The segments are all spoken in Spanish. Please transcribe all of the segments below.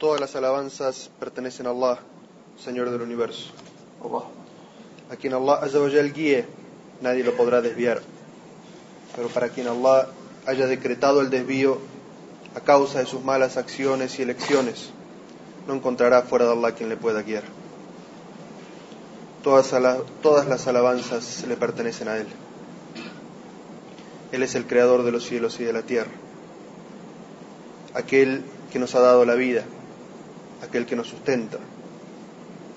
Todas las alabanzas pertenecen a Allah, Señor del universo. A quien Allah Azzawajal guíe, nadie lo podrá desviar. Pero para quien Allah haya decretado el desvío a causa de sus malas acciones y elecciones, no encontrará fuera de Allah quien le pueda guiar. Todas, todas las alabanzas le pertenecen a Él. Él es el creador de los cielos y de la tierra, aquel que nos ha dado la vida, aquel que nos sustenta,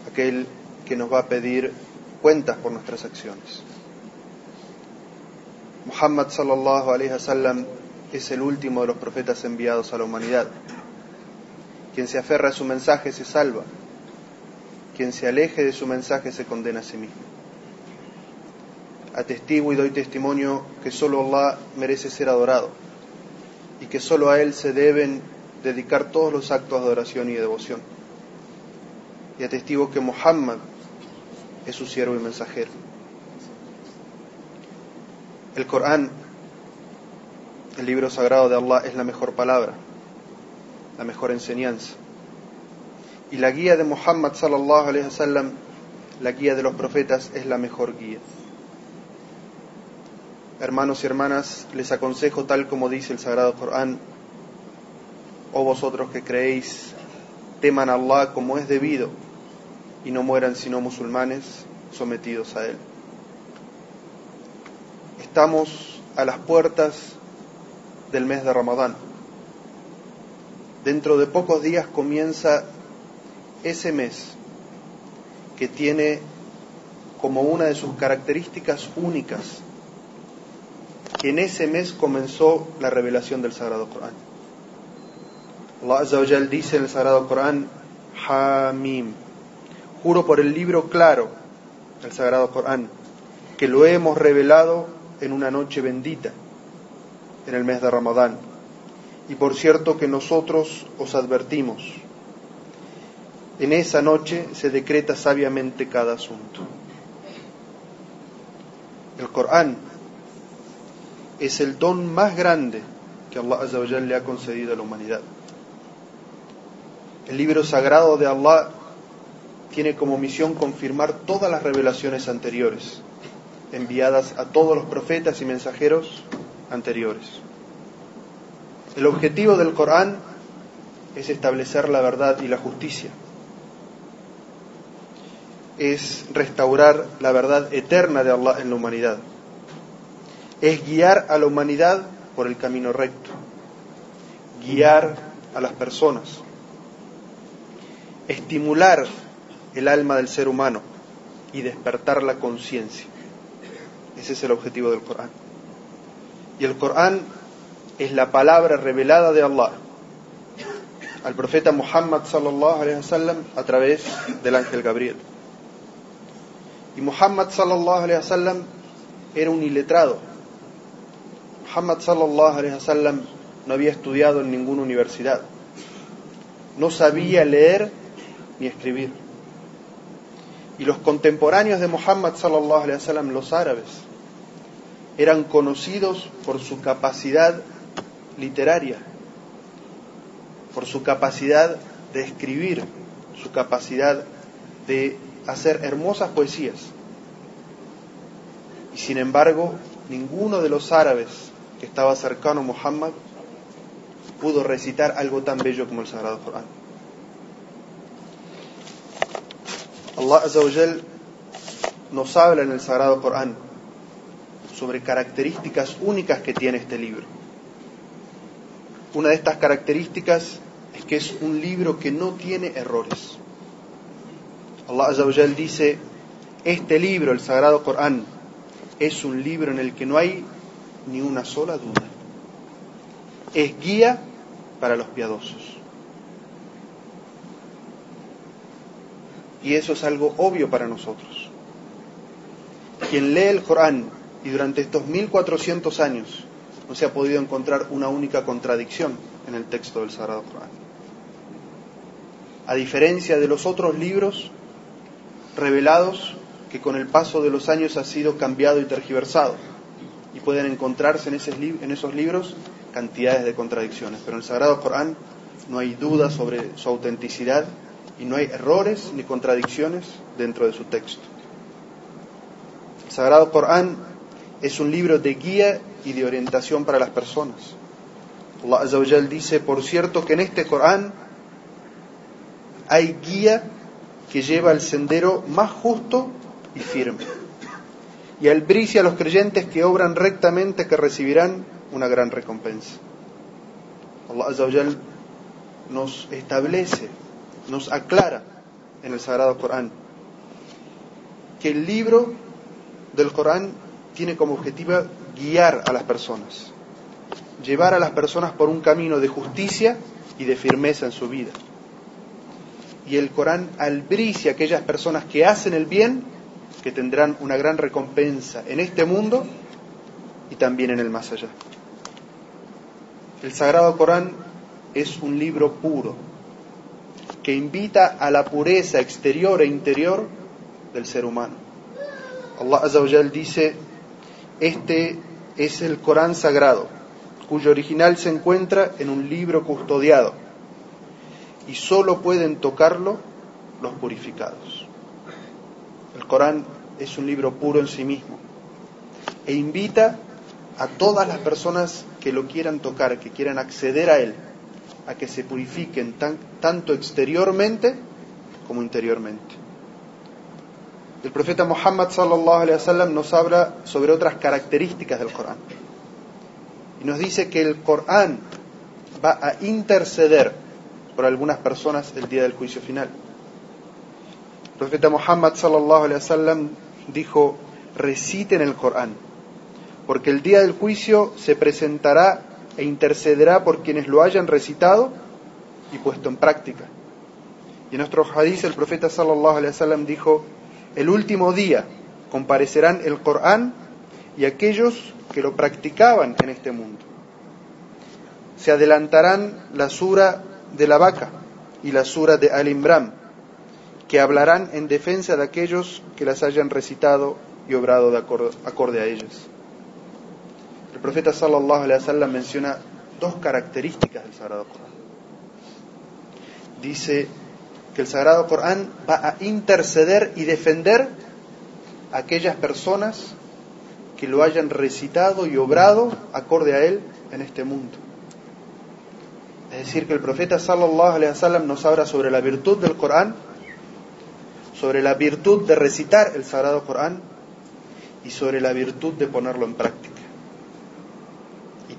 aquel que nos va a pedir cuentas por nuestras acciones. Muhammad sallallahu alaihi wasallam es el último de los profetas enviados a la humanidad. Quien se aferra a su mensaje se salva. Quien se aleje de su mensaje se condena a sí mismo atestigo y doy testimonio que solo Allah merece ser adorado y que solo a Él se deben dedicar todos los actos de adoración y de devoción. Y atestigo que Muhammad es su siervo y mensajero. El Corán, el libro sagrado de Allah, es la mejor palabra, la mejor enseñanza. Y la guía de Muhammad sallallahu alaihi wasallam, la guía de los profetas, es la mejor guía. Hermanos y hermanas, les aconsejo tal como dice el Sagrado Corán, oh vosotros que creéis, teman a Allah como es debido y no mueran sino musulmanes sometidos a Él. Estamos a las puertas del mes de Ramadán. Dentro de pocos días comienza ese mes que tiene como una de sus características únicas en ese mes comenzó la revelación del Sagrado Corán. Allah Azza dice en el Sagrado Corán, Hamim, juro por el libro claro, el Sagrado Corán, que lo hemos revelado en una noche bendita, en el mes de Ramadán. Y por cierto que nosotros os advertimos, en esa noche se decreta sabiamente cada asunto. El Corán es el don más grande que Allah le ha concedido a la humanidad. El libro sagrado de Allah tiene como misión confirmar todas las revelaciones anteriores, enviadas a todos los profetas y mensajeros anteriores. El objetivo del Corán es establecer la verdad y la justicia, es restaurar la verdad eterna de Allah en la humanidad. Es guiar a la humanidad por el camino recto, guiar a las personas, estimular el alma del ser humano y despertar la conciencia. Ese es el objetivo del Corán. Y el Corán es la palabra revelada de Allah al profeta Muhammad sallallahu alaihi wasallam a través del ángel Gabriel. Y Muhammad sallallahu alaihi wasallam era un iletrado, Muhammad sallallahu alaihi wasallam no había estudiado en ninguna universidad. No sabía leer ni escribir. Y los contemporáneos de Muhammad sallallahu alaihi wasallam, los árabes, eran conocidos por su capacidad literaria, por su capacidad de escribir, su capacidad de hacer hermosas poesías. Y sin embargo, ninguno de los árabes que estaba cercano a Muhammad pudo recitar algo tan bello como el Sagrado Corán. Allah Azawajal nos habla en el Sagrado Corán sobre características únicas que tiene este libro. Una de estas características es que es un libro que no tiene errores. Allah Azawajal dice, este libro, el Sagrado Corán, es un libro en el que no hay ni una sola duda. Es guía para los piadosos. Y eso es algo obvio para nosotros. Quien lee el Corán y durante estos 1400 años no se ha podido encontrar una única contradicción en el texto del Sagrado Corán. A diferencia de los otros libros revelados que con el paso de los años ha sido cambiado y tergiversado y pueden encontrarse en, esos libros cantidades de contradicciones. Pero en el Sagrado Corán no hay duda sobre su autenticidad y no hay errores ni contradicciones dentro de su texto. El Sagrado Corán es un libro de guía y de orientación para las personas. Allah Azawajal dice, por cierto, que en este Corán hay guía que lleva al sendero más justo y firme. Y albricia a los creyentes que obran rectamente que recibirán una gran recompensa. Allah nos establece, nos aclara en el Sagrado Corán que el libro del Corán tiene como objetivo guiar a las personas, llevar a las personas por un camino de justicia y de firmeza en su vida. Y el Corán albricia a aquellas personas que hacen el bien, que tendrán una gran recompensa en este mundo y también en el más allá. El Sagrado Corán es un libro puro que invita a la pureza exterior e interior del ser humano. Allah Azza dice, este es el Corán sagrado, cuyo original se encuentra en un libro custodiado y solo pueden tocarlo los purificados. El Corán es un libro puro en sí mismo e invita a todas las personas que lo quieran tocar, que quieran acceder a él, a que se purifiquen tanto exteriormente como interiormente. El profeta Muhammad sallallahu alaihi wasallam nos habla sobre otras características del Corán. Y nos dice que el Corán va a interceder por algunas personas el día del juicio final. El profeta Muhammad sallallahu alaihi wasallam dijo: "Reciten el Corán, porque el día del juicio se presentará e intercederá por quienes lo hayan recitado y puesto en práctica." Y en nuestro hadith el profeta sallallahu alaihi wasallam dijo: el último día comparecerán el Corán y aquellos que lo practicaban en este mundo. Se adelantarán la sura de la vaca y la sura de Al-Imran, que hablarán en defensa de aquellos que las hayan recitado y obrado de acorde, a ellas. Profeta sallallahu alaihi wasallam menciona dos características del Sagrado Corán. Dice que el Sagrado Corán va a interceder y defender a aquellas personas que lo hayan recitado y obrado acorde a él en este mundo. Es decir, que el profeta sallallahu alaihi wasallam nos habla sobre la virtud del Corán, sobre la virtud de recitar el Sagrado Corán y sobre la virtud de ponerlo en práctica.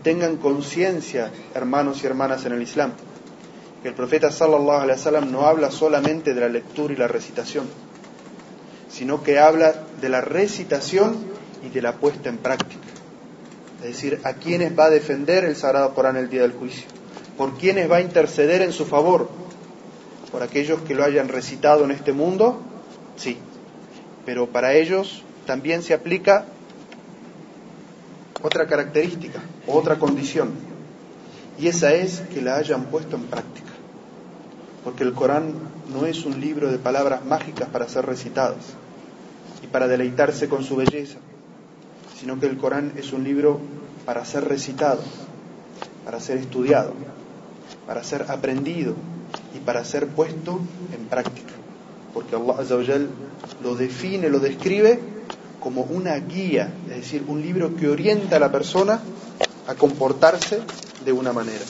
Tengan conciencia, hermanos y hermanas en el Islam, que el profeta sallallahu alaihi wasallam no habla solamente de la lectura y la recitación, sino que habla de la recitación y de la puesta en práctica. Es decir, a quienes va a defender el Sagrado Corán el día del juicio, por quienes va a interceder en su favor, por aquellos que lo hayan recitado en este mundo, sí, pero para ellos también se aplica otra característica, otra condición, y esa es que la hayan puesto en práctica porque el Corán no es un libro de palabras mágicas para ser recitadas y para deleitarse con su belleza, sino que el Corán es un libro para ser recitado, para ser estudiado, para ser aprendido y para ser puesto en práctica. Porque Allah lo define, lo describe como una guía, es decir, un libro que orienta a la persona a comportarse de una manera.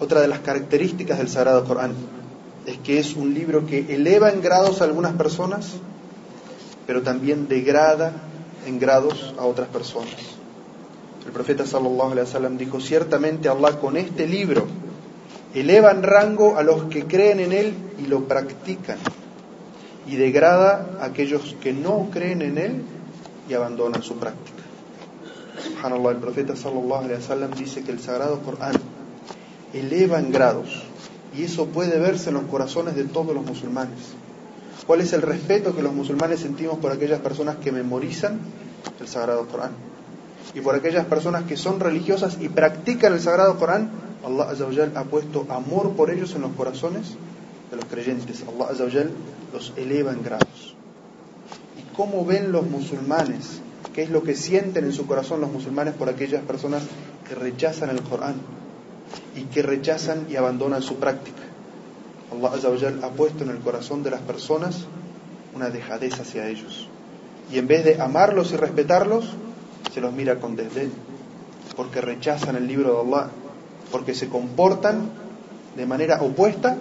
Otra de las características del Sagrado Corán es que es un libro que eleva en grados a algunas personas, pero también degrada en grados a otras personas. El profeta sallallahu alaihi wasallam dijo, ciertamente Allah con este libro eleva en rango a los que creen en él y lo practican y degrada a aquellos que no creen en él y abandonan su práctica. Subhanallah, el profeta sallallahu alaihi wasallam dice que el sagrado Corán eleva en grados. Y eso puede verse en los corazones de todos los musulmanes. ¿Cuál es el respeto que los musulmanes sentimos por aquellas personas que memorizan el Sagrado Corán? Y por aquellas personas que son religiosas y practican el Sagrado Corán, Allah Azawajal ha puesto amor por ellos en los corazones de los creyentes. Allah Azawajal los eleva en grados. ¿Y cómo ven los musulmanes? ¿Qué es lo que sienten en su corazón los musulmanes por aquellas personas que rechazan el Corán? y que rechazan y abandonan su práctica. Allah ha puesto en el corazón de las personas una dejadez hacia ellos. Y en vez de amarlos y respetarlos, se los mira con desdén, porque rechazan el libro de Allah, porque se comportan de manera opuesta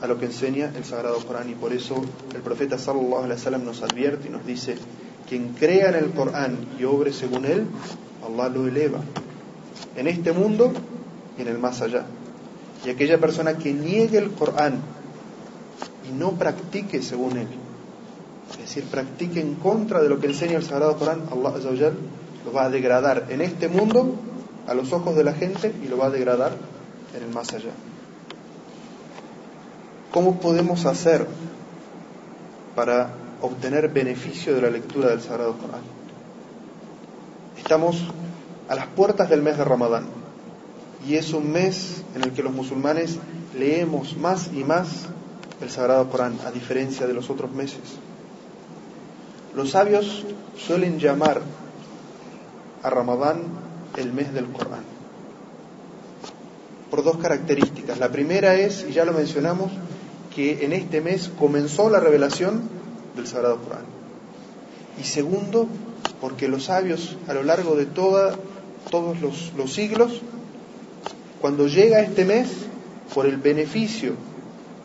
a lo que enseña el Sagrado Corán. Y por eso el profeta sallallahu alaihi wasallam nos advierte y nos dice, quien crea en el Corán y obre según él, Allah lo eleva en este mundo y en el más allá. Y aquella persona que niegue el Corán y no practique según él, es decir, practique en contra de lo que enseña el Sagrado Corán, Allah lo va a degradar en este mundo a los ojos de la gente y lo va a degradar en el más allá. ¿Cómo podemos hacer para obtener beneficio de la lectura del Sagrado Corán? Estamos a las puertas del mes de Ramadán y es un mes en el que los musulmanes leemos más y más el Sagrado Corán, a diferencia de los otros meses. Los sabios suelen llamar a Ramadán el mes del Corán por dos características. La primera es, y ya lo mencionamos, que en este mes comenzó la revelación del Sagrado Corán. Y segundo, porque los sabios a lo largo de todos los, los siglos, cuando llega este mes, por el beneficio,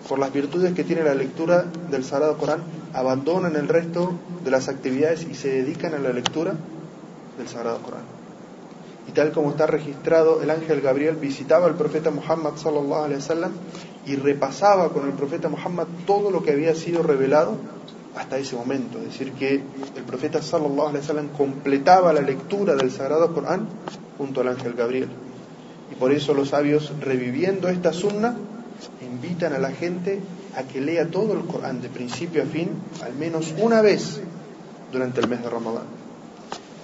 por las virtudes que tiene la lectura del Sagrado Corán, abandonan el resto de las actividades y se dedican a la lectura del Sagrado Corán. Y tal como está registrado, el ángel Gabriel visitaba al profeta Muhammad sallallahu y repasaba con el profeta Muhammad todo lo que había sido revelado hasta ese momento. Es decir, que el profeta sallallahu alaihi wasallam completaba la lectura del Sagrado Corán junto al ángel Gabriel. Y por eso los sabios, reviviendo esta sunna, invitan a la gente a que lea todo el Corán de principio a fin, al menos una vez durante el mes de Ramadán.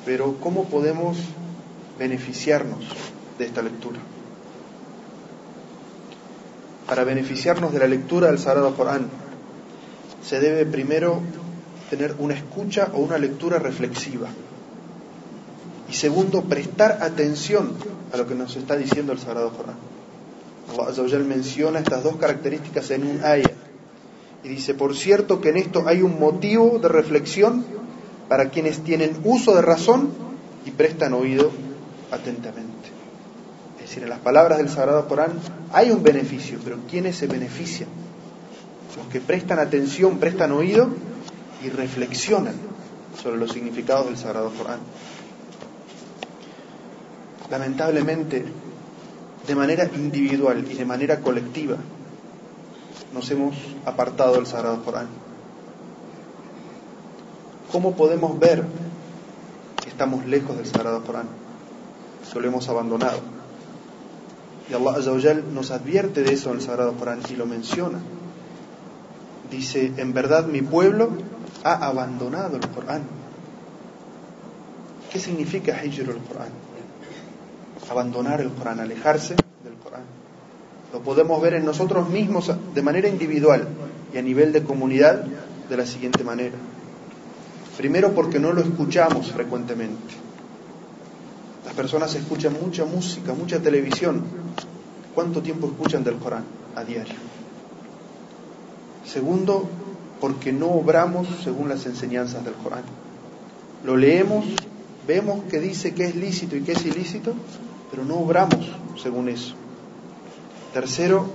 Pero ¿cómo podemos beneficiarnos de esta lectura? para beneficiarnos de la lectura del Sagrado Corán, se debe primero tener una escucha o una lectura reflexiva. Y segundo, prestar atención a lo que nos está diciendo el Sagrado Corán. Allah menciona estas dos características en un ayah. Y dice, por cierto que en esto hay un motivo de reflexión para quienes tienen uso de razón y prestan oído atentamente. Es decir, en las palabras del Sagrado Corán hay un beneficio, pero ¿quiénes se benefician? Los que prestan atención, prestan oído y reflexionan sobre los significados del Sagrado Corán. Lamentablemente, de manera individual y de manera colectiva, nos hemos apartado del Sagrado Corán. ¿Cómo podemos ver que estamos lejos del Sagrado Corán? Que lo hemos abandonado. Y Allah nos advierte de eso en el Sagrado Corán y lo menciona. Dice, en verdad mi pueblo ha abandonado el Corán. ¿Qué significa hijr el Corán? Abandonar el Corán, alejarse del Corán. Lo podemos ver en nosotros mismos de manera individual y a nivel de comunidad de la siguiente manera. Primero porque no lo escuchamos frecuentemente. Personas escuchan mucha música, mucha televisión. ¿Cuánto tiempo escuchan del Corán a diario? Segundo, porque no obramos según las enseñanzas del Corán. Lo leemos, vemos que dice que es lícito y que es ilícito, pero no obramos según eso. Tercero,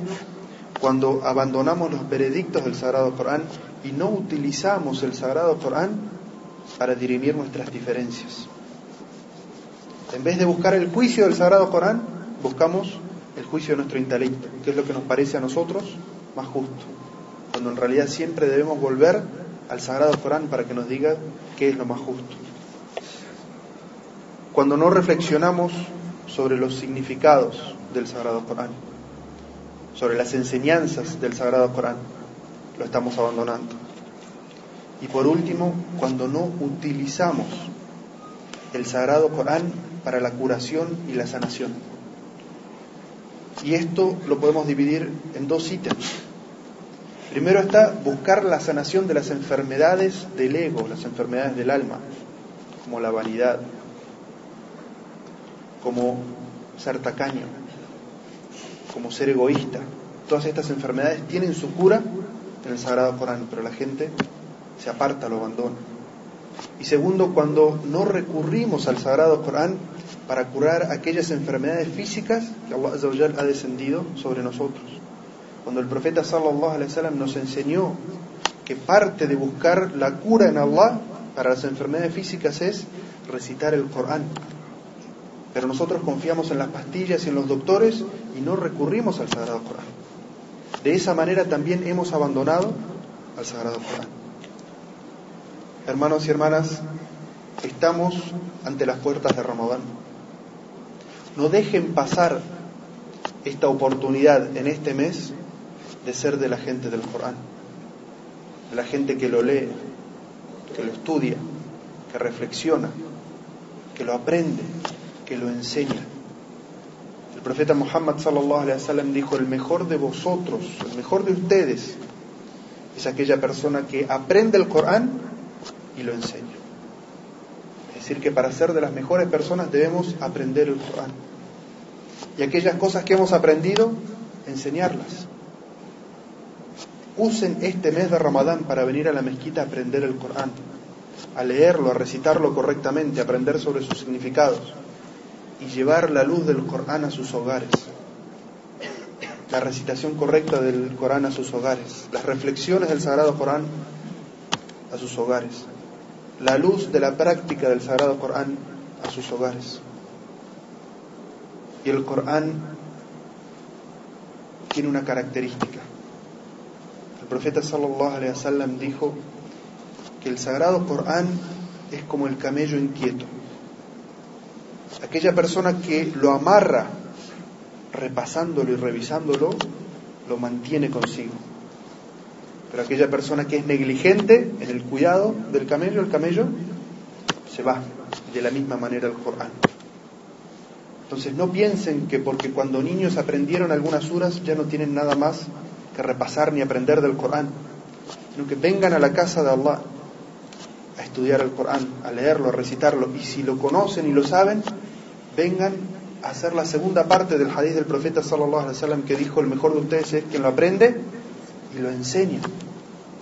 cuando abandonamos los veredictos del Sagrado Corán y no utilizamos el Sagrado Corán para dirimir nuestras diferencias. En vez de buscar el juicio del Sagrado Corán, buscamos el juicio de nuestro intelecto, que es lo que nos parece a nosotros más justo, cuando en realidad siempre debemos volver al Sagrado Corán para que nos diga qué es lo más justo. Cuando no reflexionamos sobre los significados del Sagrado Corán, sobre las enseñanzas del Sagrado Corán, lo estamos abandonando. Y por último, cuando no utilizamos el Sagrado Corán para la curación y la sanación. Y esto lo podemos dividir en dos ítems. Primero está buscar la sanación de las enfermedades del ego, las enfermedades del alma, como la vanidad, como ser tacaño, como ser egoísta. Todas estas enfermedades tienen su cura en el Sagrado Corán, pero la gente se aparta, lo abandona. Y segundo, cuando no recurrimos al Sagrado Corán para curar aquellas enfermedades físicas que Allah ha descendido sobre nosotros. Cuando el profeta sallallahu alaihi wasallam nos enseñó que parte de buscar la cura en Allah para las enfermedades físicas es recitar el Corán. Pero nosotros confiamos en las pastillas y en los doctores y no recurrimos al Sagrado Corán. De esa manera también hemos abandonado al Sagrado Corán. Hermanos y hermanas, estamos ante las puertas de Ramadán. No dejen pasar esta oportunidad en este mes de ser de la gente del Corán, de la gente que lo lee, que lo estudia, que reflexiona, que lo aprende, que lo enseña. El profeta Muhammad sallallahu alaihi wasallam dijo, "El mejor de vosotros, el mejor de ustedes es aquella persona que aprende el Corán y lo enseña." Es decir, que para ser de las mejores personas debemos aprender el Corán. Y aquellas cosas que hemos aprendido, enseñarlas. Usen este mes de Ramadán para venir a la mezquita a aprender el Corán, a leerlo, a recitarlo correctamente, a aprender sobre sus significados y llevar la luz del Corán a sus hogares. La recitación correcta del Corán a sus hogares, las reflexiones del Sagrado Corán a sus hogares, la luz de la práctica del Sagrado Corán a sus hogares. Y el Corán tiene una característica. El profeta sallallahu alaihi wasallam dijo que el sagrado Corán es como el camello inquieto. Aquella persona que lo amarra repasándolo y revisándolo, lo mantiene consigo. Pero aquella persona que es negligente en el cuidado del camello, el camello se va. De la misma manera el Corán. Entonces no piensen que porque cuando niños aprendieron algunas suras ya no tienen nada más que repasar ni aprender del Corán, sino que vengan a la casa de Allah a estudiar el Corán, a leerlo, a recitarlo, y si lo conocen y lo saben, vengan a hacer la segunda parte del hadith del profeta sallallahu alaihi wasallam que dijo el mejor de ustedes es quien lo aprende y lo enseña.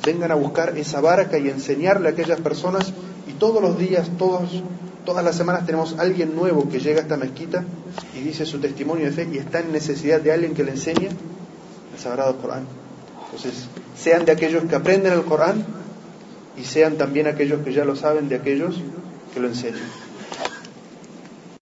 Vengan a buscar esa barca y enseñarle a aquellas personas y todos los días, todos, todas las semanas tenemos alguien nuevo que llega a esta mezquita y dice su testimonio de fe y está en necesidad de alguien que le enseñe el Sagrado Corán. Entonces, sean de aquellos que aprenden el Corán y sean también aquellos que ya lo saben de aquellos que lo enseñan.